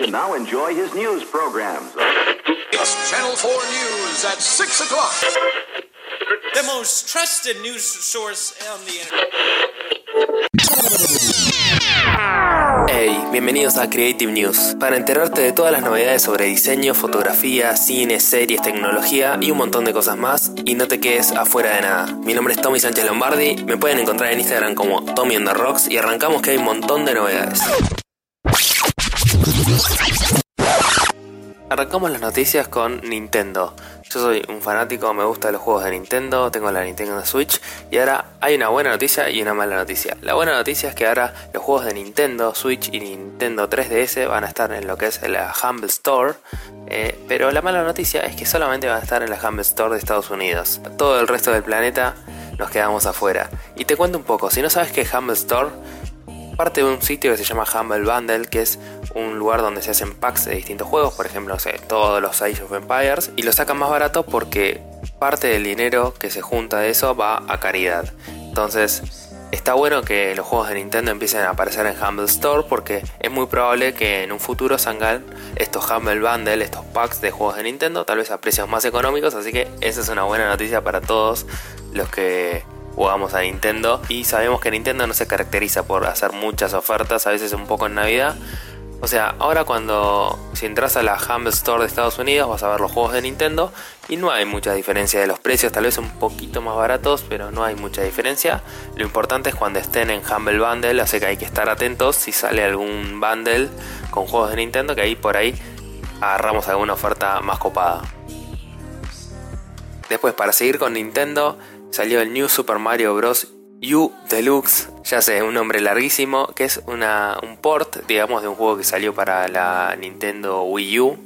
Now enjoy his news programs. It's Channel 4 News at 6 o'clock. The most trusted news source on the internet. Hey, bienvenidos a Creative News, para enterarte de todas las novedades sobre diseño, fotografía, cine, series, tecnología y un montón de cosas más, y no te quedes afuera de nada. Mi nombre es Tommy Sánchez Lombardi, me pueden encontrar en Instagram como Tommy on the Rocks y arrancamos que hay un montón de novedades. Arrancamos las noticias con Nintendo. Yo soy un fanático, me gustan los juegos de Nintendo, tengo la Nintendo Switch y ahora hay una buena noticia y una mala noticia. La buena noticia es que ahora los juegos de Nintendo Switch y Nintendo 3DS van a estar en lo que es la Humble Store, eh, pero la mala noticia es que solamente van a estar en la Humble Store de Estados Unidos. Todo el resto del planeta nos quedamos afuera. Y te cuento un poco, si no sabes qué es Humble Store, parte de un sitio que se llama Humble Bundle, que es un lugar donde se hacen packs de distintos juegos, por ejemplo, todos los Age of Empires, y lo sacan más barato porque parte del dinero que se junta de eso va a caridad. Entonces, está bueno que los juegos de Nintendo empiecen a aparecer en Humble Store porque es muy probable que en un futuro salgan estos Humble Bundle, estos packs de juegos de Nintendo, tal vez a precios más económicos, así que esa es una buena noticia para todos los que jugamos a Nintendo y sabemos que Nintendo no se caracteriza por hacer muchas ofertas, a veces un poco en Navidad. O sea, ahora cuando si entras a la Humble Store de Estados Unidos vas a ver los juegos de Nintendo y no hay mucha diferencia de los precios, tal vez un poquito más baratos, pero no hay mucha diferencia. Lo importante es cuando estén en Humble Bundle, así que hay que estar atentos si sale algún bundle con juegos de Nintendo, que ahí por ahí agarramos alguna oferta más copada. Después, para seguir con Nintendo, salió el New Super Mario Bros. U Deluxe, ya sé, un nombre larguísimo, que es un port, digamos, de un juego que salió para la Nintendo Wii U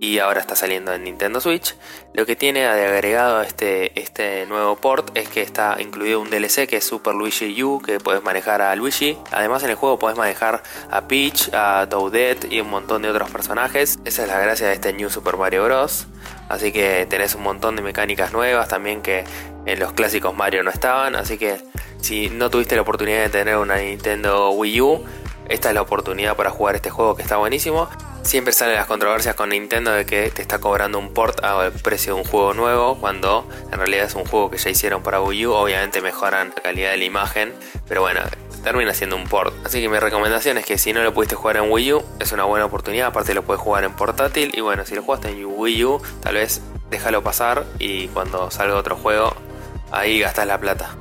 y ahora está saliendo en Nintendo Switch. Lo que tiene de agregado este, este nuevo port es que está incluido un DLC que es Super Luigi U, que puedes manejar a Luigi. Además en el juego puedes manejar a Peach, a Toadette y un montón de otros personajes. Esa es la gracia de este New Super Mario Bros. Así que tenés un montón de mecánicas nuevas también que en los clásicos Mario no estaban. Así que si no tuviste la oportunidad de tener una Nintendo Wii U, esta es la oportunidad para jugar este juego que está buenísimo. Siempre salen las controversias con Nintendo de que te está cobrando un port al precio de un juego nuevo, cuando en realidad es un juego que ya hicieron para Wii U. Obviamente mejoran la calidad de la imagen, pero bueno, termina siendo un port. Así que mi recomendación es que si no lo pudiste jugar en Wii U, es una buena oportunidad. Aparte lo puedes jugar en portátil. Y bueno, si lo jugaste en Wii U, tal vez déjalo pasar y cuando salga otro juego, ahí gastas la plata.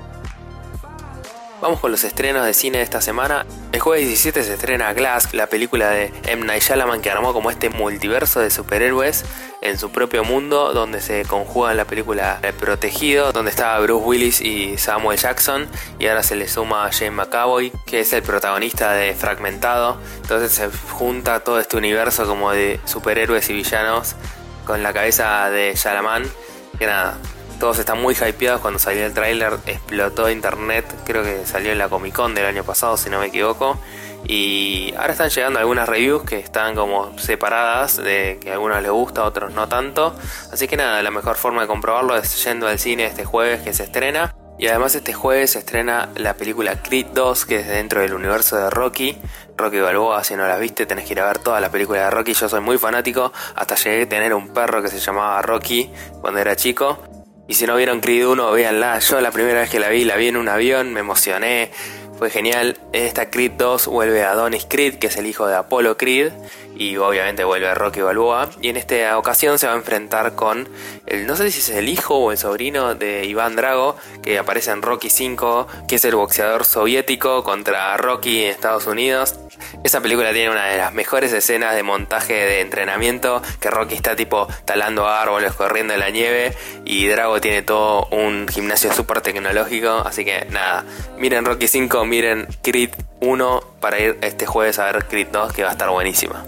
Vamos con los estrenos de cine de esta semana. El jueves 17 se estrena Glass, la película de M. Night Shyamalan que armó como este multiverso de superhéroes en su propio mundo, donde se conjuga la película El Protegido, donde estaba Bruce Willis y Samuel Jackson, y ahora se le suma James McAvoy, que es el protagonista de Fragmentado. Entonces se junta todo este universo como de superhéroes y villanos con la cabeza de Shyamalan. Que nada, todos están muy hypeados cuando salió el tráiler, explotó internet, creo que salió en la Comic Con del año pasado si no me equivoco. Y ahora están llegando algunas reviews que están como separadas, de que a algunos les gusta, a otros no tanto. Así que nada, la mejor forma de comprobarlo es yendo al cine este jueves que se estrena. Y además este jueves se estrena la película Creed 2, que es dentro del universo de Rocky. Rocky Balboa, si no la viste, tenés que ir a ver toda la película de Rocky. Yo soy muy fanático, hasta llegué a tener un perro que se llamaba Rocky cuando era chico. Y si no vieron Creed 1, véanla. Yo la primera vez que la vi, la vi en un avión, me emocioné. Fue genial. En esta Creed 2 vuelve a Adonis Creed, que es el hijo de Apollo Creed. Y obviamente vuelve a Rocky Balboa. Y en esta ocasión se va a enfrentar con el, no sé si es el hijo o el sobrino de Iván Drago, que aparece en Rocky 5, que es el boxeador soviético contra Rocky en Estados Unidos. Esa película tiene una de las mejores escenas de montaje de entrenamiento, que Rocky está tipo talando árboles, corriendo en la nieve, y Drago tiene todo un gimnasio súper tecnológico, así que nada, miren Rocky 5, miren Creed 1 para ir este jueves a ver Creed 2, que va a estar buenísima.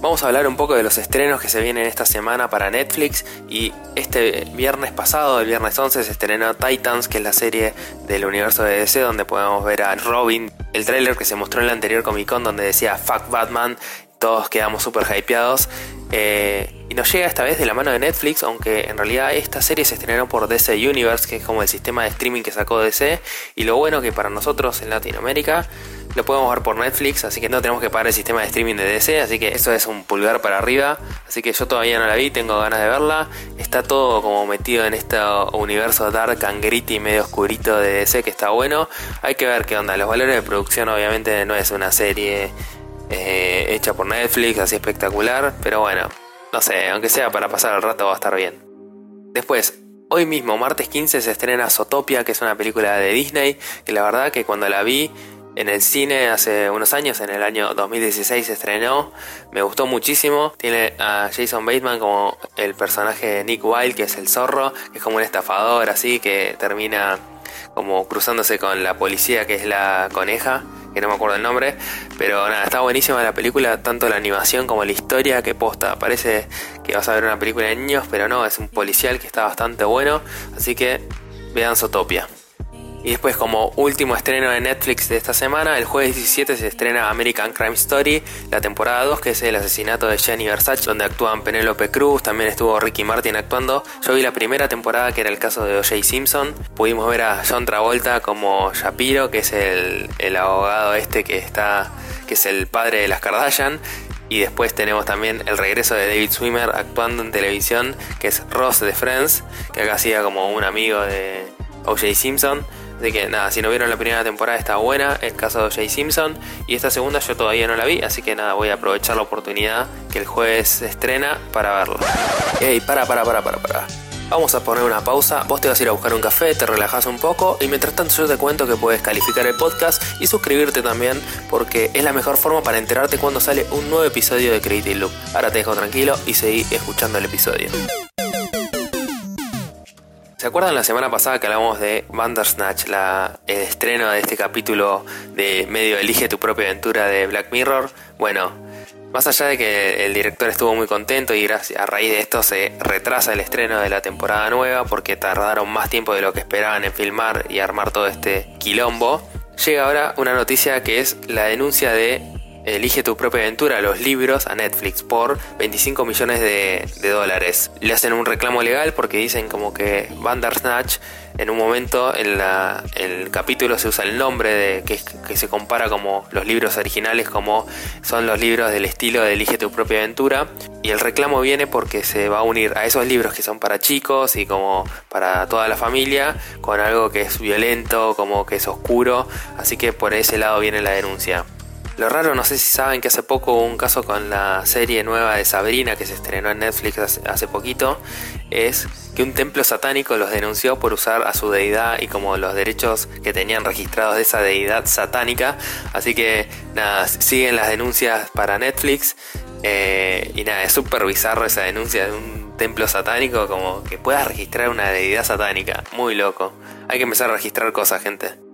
Vamos a hablar un poco de los estrenos que se vienen esta semana para Netflix y este viernes pasado, el viernes 11, se estrenó Titans, que es la serie del universo de DC donde podemos ver a Robin, el tráiler que se mostró en la anterior Comic Con donde decía Fuck Batman, todos quedamos súper hypeados. Eh, y nos llega esta vez de la mano de Netflix, aunque en realidad esta serie se estrenó por DC Universe, que es como el sistema de streaming que sacó DC. Y lo bueno que para nosotros en Latinoamérica lo podemos ver por Netflix, así que no tenemos que pagar el sistema de streaming de DC, así que eso es un pulgar para arriba, así que yo todavía no la vi, tengo ganas de verla, está todo como metido en este universo dark and gritty medio oscurito de DC que está bueno, hay que ver qué onda, los valores de producción obviamente no es una serie eh, hecha por Netflix, así espectacular, pero bueno, no sé, aunque sea para pasar el rato va a estar bien. Después, hoy mismo, martes 15, se estrena Zootopia, que es una película de Disney, que la verdad que cuando la vi en el cine hace unos años, en el año 2016 se estrenó, me gustó muchísimo. Tiene a Jason Bateman como el personaje Nick Wilde, que es el zorro, que es como un estafador así, que termina como cruzándose con la policía, que es la coneja que no me acuerdo el nombre, pero nada, está buenísima la película, tanto la animación como la historia, que posta, parece que vas a ver una película de niños, pero no, es un policial que está bastante bueno, así que vean Zootopia. Y después como último estreno de Netflix de esta semana, el jueves 17 se estrena American Crime Story, la temporada 2, que es el asesinato de Jenny Versace, donde actúan Penélope Cruz, también estuvo Ricky Martin actuando. Yo vi la primera temporada, que era el caso de O.J. Simpson. Pudimos ver a John Travolta como Shapiro, que es el, el abogado este que está que es el padre de las Kardashian. Y después tenemos también el regreso de David Swimmer actuando en televisión, que es Ross de Friends, que acá hacía como un amigo de O.J. Simpson. Así que nada, si no vieron la primera temporada está buena, el caso de Jay Simpson. Y esta segunda yo todavía no la vi, así que nada, voy a aprovechar la oportunidad que el jueves se estrena para verla. Ey, para, para, para, para, para. Vamos a poner una pausa, vos te vas a ir a buscar un café, te relajas un poco y mientras tanto yo te cuento que puedes calificar el podcast y suscribirte también porque es la mejor forma para enterarte cuando sale un nuevo episodio de Creative Loop. Ahora te dejo tranquilo y seguí escuchando el episodio. ¿Se acuerdan la semana pasada que hablamos de Bandersnatch, la, el estreno de este capítulo de medio Elige tu propia aventura de Black Mirror? Bueno, más allá de que el director estuvo muy contento y a raíz de esto se retrasa el estreno de la temporada nueva porque tardaron más tiempo de lo que esperaban en filmar y armar todo este quilombo, llega ahora una noticia que es la denuncia de Elige tu propia aventura, los libros a Netflix por 25 millones de, dólares. Le hacen un reclamo legal porque dicen como que Bandersnatch en un momento en el capítulo se usa el nombre de que, que, se compara como los libros originales como son los libros del estilo de Elige tu propia aventura y el reclamo viene porque se va a unir a esos libros que son para chicos y como para toda la familia con algo que es violento como que es oscuro así que por ese lado viene la denuncia. Lo raro, no sé si saben que hace poco hubo un caso con la serie nueva de Sabrina que se estrenó en Netflix hace poquito, es que un templo satánico los denunció por usar a su deidad y como los derechos que tenían registrados de esa deidad satánica. Así que nada, siguen las denuncias para Netflix. Eh, y nada, es súper bizarro esa denuncia de un templo satánico, como que puedas registrar una deidad satánica. Muy loco. Hay que empezar a registrar cosas, gente.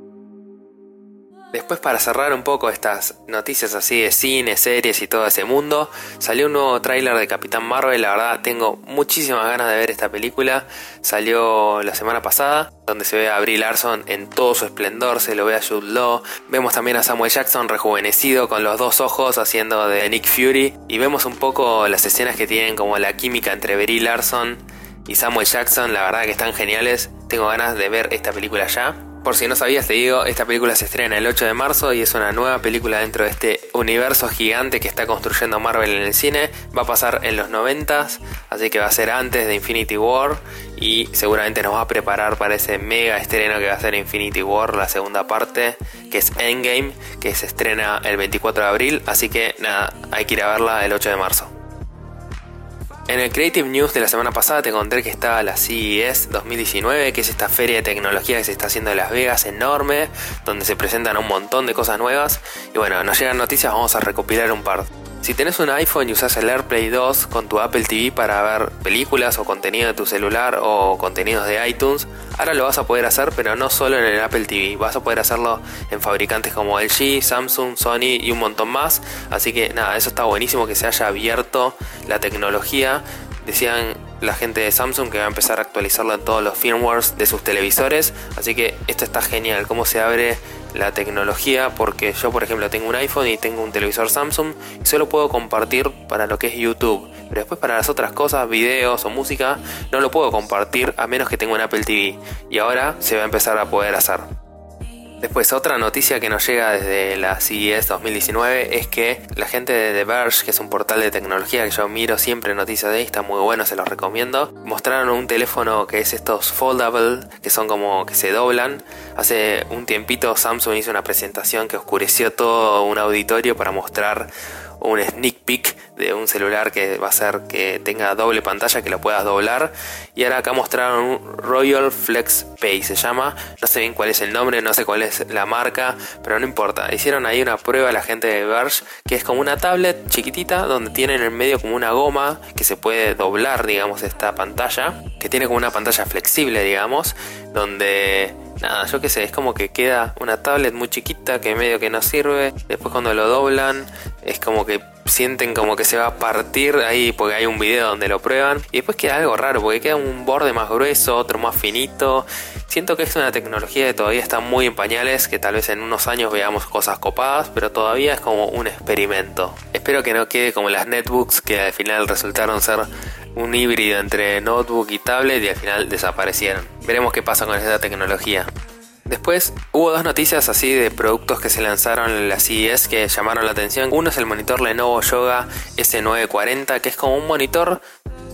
Después para cerrar un poco estas noticias así de cine, series y todo ese mundo, salió un nuevo tráiler de Capitán Marvel, la verdad tengo muchísimas ganas de ver esta película, salió la semana pasada, donde se ve a Brie Larson en todo su esplendor, se lo ve a Jude Law, vemos también a Samuel Jackson rejuvenecido con los dos ojos haciendo de Nick Fury. Y vemos un poco las escenas que tienen como la química entre Brie Larson y Samuel Jackson, la verdad que están geniales, tengo ganas de ver esta película ya. Por si no sabías, te digo, esta película se estrena el 8 de marzo y es una nueva película dentro de este universo gigante que está construyendo Marvel en el cine. Va a pasar en los 90, así que va a ser antes de Infinity War y seguramente nos va a preparar para ese mega estreno que va a ser Infinity War, la segunda parte, que es Endgame, que se estrena el 24 de abril. Así que nada, hay que ir a verla el 8 de marzo. En el Creative News de la semana pasada te conté que estaba la CES 2019, que es esta feria de tecnología que se está haciendo en Las Vegas, enorme, donde se presentan un montón de cosas nuevas. Y bueno, nos llegan noticias, vamos a recopilar un par. Si tenés un iPhone y usas el AirPlay 2 con tu Apple TV para ver películas o contenido de tu celular o contenidos de iTunes, ahora lo vas a poder hacer, pero no solo en el Apple TV, vas a poder hacerlo en fabricantes como LG, Samsung, Sony y un montón más. Así que nada, eso está buenísimo que se haya abierto la tecnología. Decían la gente de Samsung que va a empezar a actualizarlo en todos los firmwares de sus televisores. Así que esto está genial, cómo se abre la tecnología porque yo por ejemplo tengo un iPhone y tengo un televisor Samsung y solo puedo compartir para lo que es YouTube. Pero después para las otras cosas, videos o música, no lo puedo compartir a menos que tenga un Apple TV. Y ahora se va a empezar a poder hacer. Después, otra noticia que nos llega desde la CES 2019 es que la gente de The Verge, que es un portal de tecnología que yo miro siempre noticias de ahí, está muy bueno, se los recomiendo. Mostraron un teléfono que es estos foldable, que son como que se doblan. Hace un tiempito Samsung hizo una presentación que oscureció todo un auditorio para mostrar un sneak peek de un celular que va a ser que tenga doble pantalla, que lo puedas doblar. Y ahora acá mostraron un Royal Flex Pay, se llama. No sé bien cuál es el nombre, no sé cuál es la marca, pero no importa. Hicieron ahí una prueba la gente de Verge, que es como una tablet chiquitita, donde tiene en el medio como una goma que se puede doblar, digamos, esta pantalla, que tiene como una pantalla flexible, digamos, donde nada, yo qué sé, es como que queda una tablet muy chiquita que medio que no sirve. Después cuando lo doblan, es como que sienten como que se va a partir ahí porque hay un video donde lo prueban. Y después queda algo raro porque queda un borde más grueso, otro más finito. Siento que es una tecnología que todavía está muy en pañales, que tal vez en unos años veamos cosas copadas, pero todavía es como un experimento. Espero que no quede como las netbooks que al final resultaron ser un híbrido entre notebook y tablet y al final desaparecieron. Veremos qué pasa con esta tecnología. Después hubo dos noticias así de productos que se lanzaron en la CES que llamaron la atención. Uno es el monitor Lenovo Yoga S940, que es como un monitor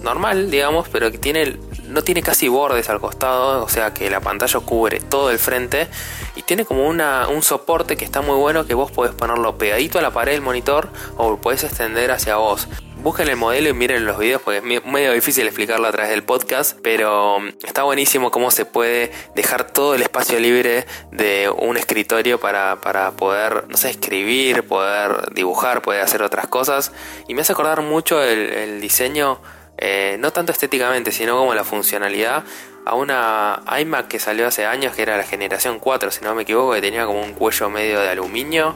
normal, digamos, pero que tiene no tiene casi bordes al costado, o sea que la pantalla cubre todo el frente y tiene como una, un soporte que está muy bueno que vos podés ponerlo pegadito a la pared del monitor o lo podés extender hacia vos. Busquen el modelo y miren los videos porque es medio difícil explicarlo a través del podcast, pero um, está buenísimo cómo se puede dejar todo el espacio libre de un escritorio para, poder, no sé, escribir, poder dibujar, poder hacer otras cosas. Y me hace acordar mucho el, diseño, eh, no tanto estéticamente, sino como la funcionalidad a una iMac que salió hace años, que era la generación 4, si no me equivoco, que tenía como un cuello medio de aluminio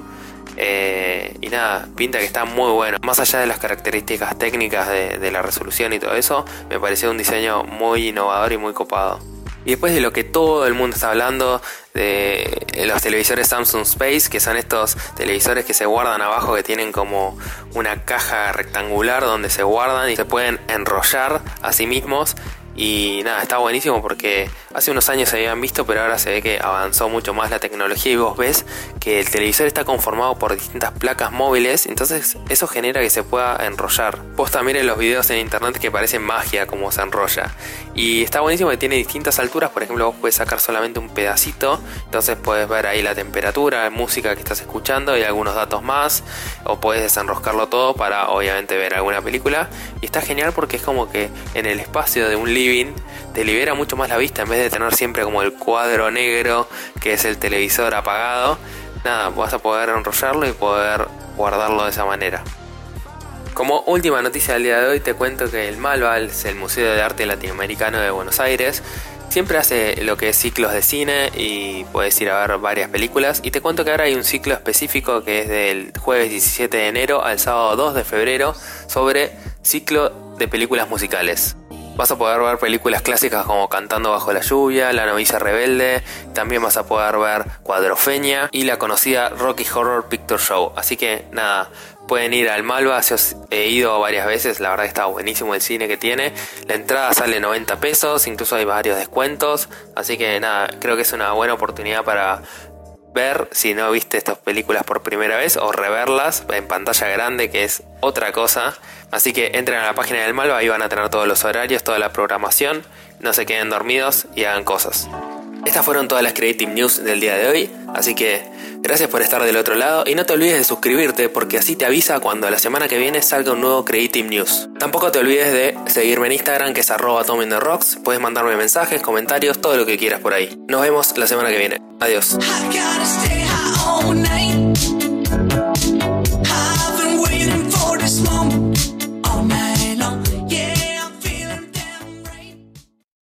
eh, y nada, pinta que está muy bueno. Más allá de las características técnicas de, la resolución y todo eso, me pareció un diseño muy innovador y muy copado. Y después de lo que todo el mundo está hablando de los televisores Samsung Space, que son estos televisores que se guardan abajo, que tienen como una caja rectangular donde se guardan y se pueden enrollar a sí mismos y nada, está buenísimo porque hace unos años se habían visto, pero ahora se ve que avanzó mucho más la tecnología y vos ves que el televisor está conformado por distintas placas móviles, entonces eso genera que se pueda enrollar. Vos también en los videos en internet que parecen magia como se enrolla. Y está buenísimo que tiene distintas alturas, por ejemplo vos puedes sacar solamente un pedacito, entonces puedes ver ahí la temperatura, la música que estás escuchando y algunos datos más, o puedes desenroscarlo todo para obviamente ver alguna película. Y está genial porque es como que en el espacio de un libro te libera mucho más la vista en vez de tener siempre como el cuadro negro que es el televisor apagado. Nada, vas a poder enrollarlo y poder guardarlo de esa manera. Como última noticia del día de hoy te cuento que el Malval, el Museo de Arte Latinoamericano de Buenos Aires, siempre hace lo que es ciclos de cine y puedes ir a ver varias películas. Y te cuento que ahora hay un ciclo específico que es del jueves 17 de enero al sábado 2 de febrero sobre ciclo de películas musicales. Vas a poder ver películas clásicas como Cantando bajo la lluvia, La novicia rebelde, también vas a poder ver Cuadrofeña y la conocida Rocky Horror Picture Show. Así que nada, pueden ir al Malva, os he ido varias veces, la verdad está buenísimo el cine que tiene. La entrada sale 90 pesos, incluso hay varios descuentos, así que nada, creo que es una buena oportunidad para ver si no viste estas películas por primera vez o reverlas en pantalla grande, que es otra cosa. Así que entren a la página del Malva, ahí van a tener todos los horarios, toda la programación. No se queden dormidos y hagan cosas. Estas fueron todas las Creative News del día de hoy, así que gracias por estar del otro lado y no te olvides de suscribirte porque así te avisa cuando la semana que viene salga un nuevo Creative News. Tampoco te olvides de seguirme en Instagram que es arroba Rocks, puedes mandarme mensajes, comentarios, todo lo que quieras por ahí. Nos vemos la semana que viene. Adiós.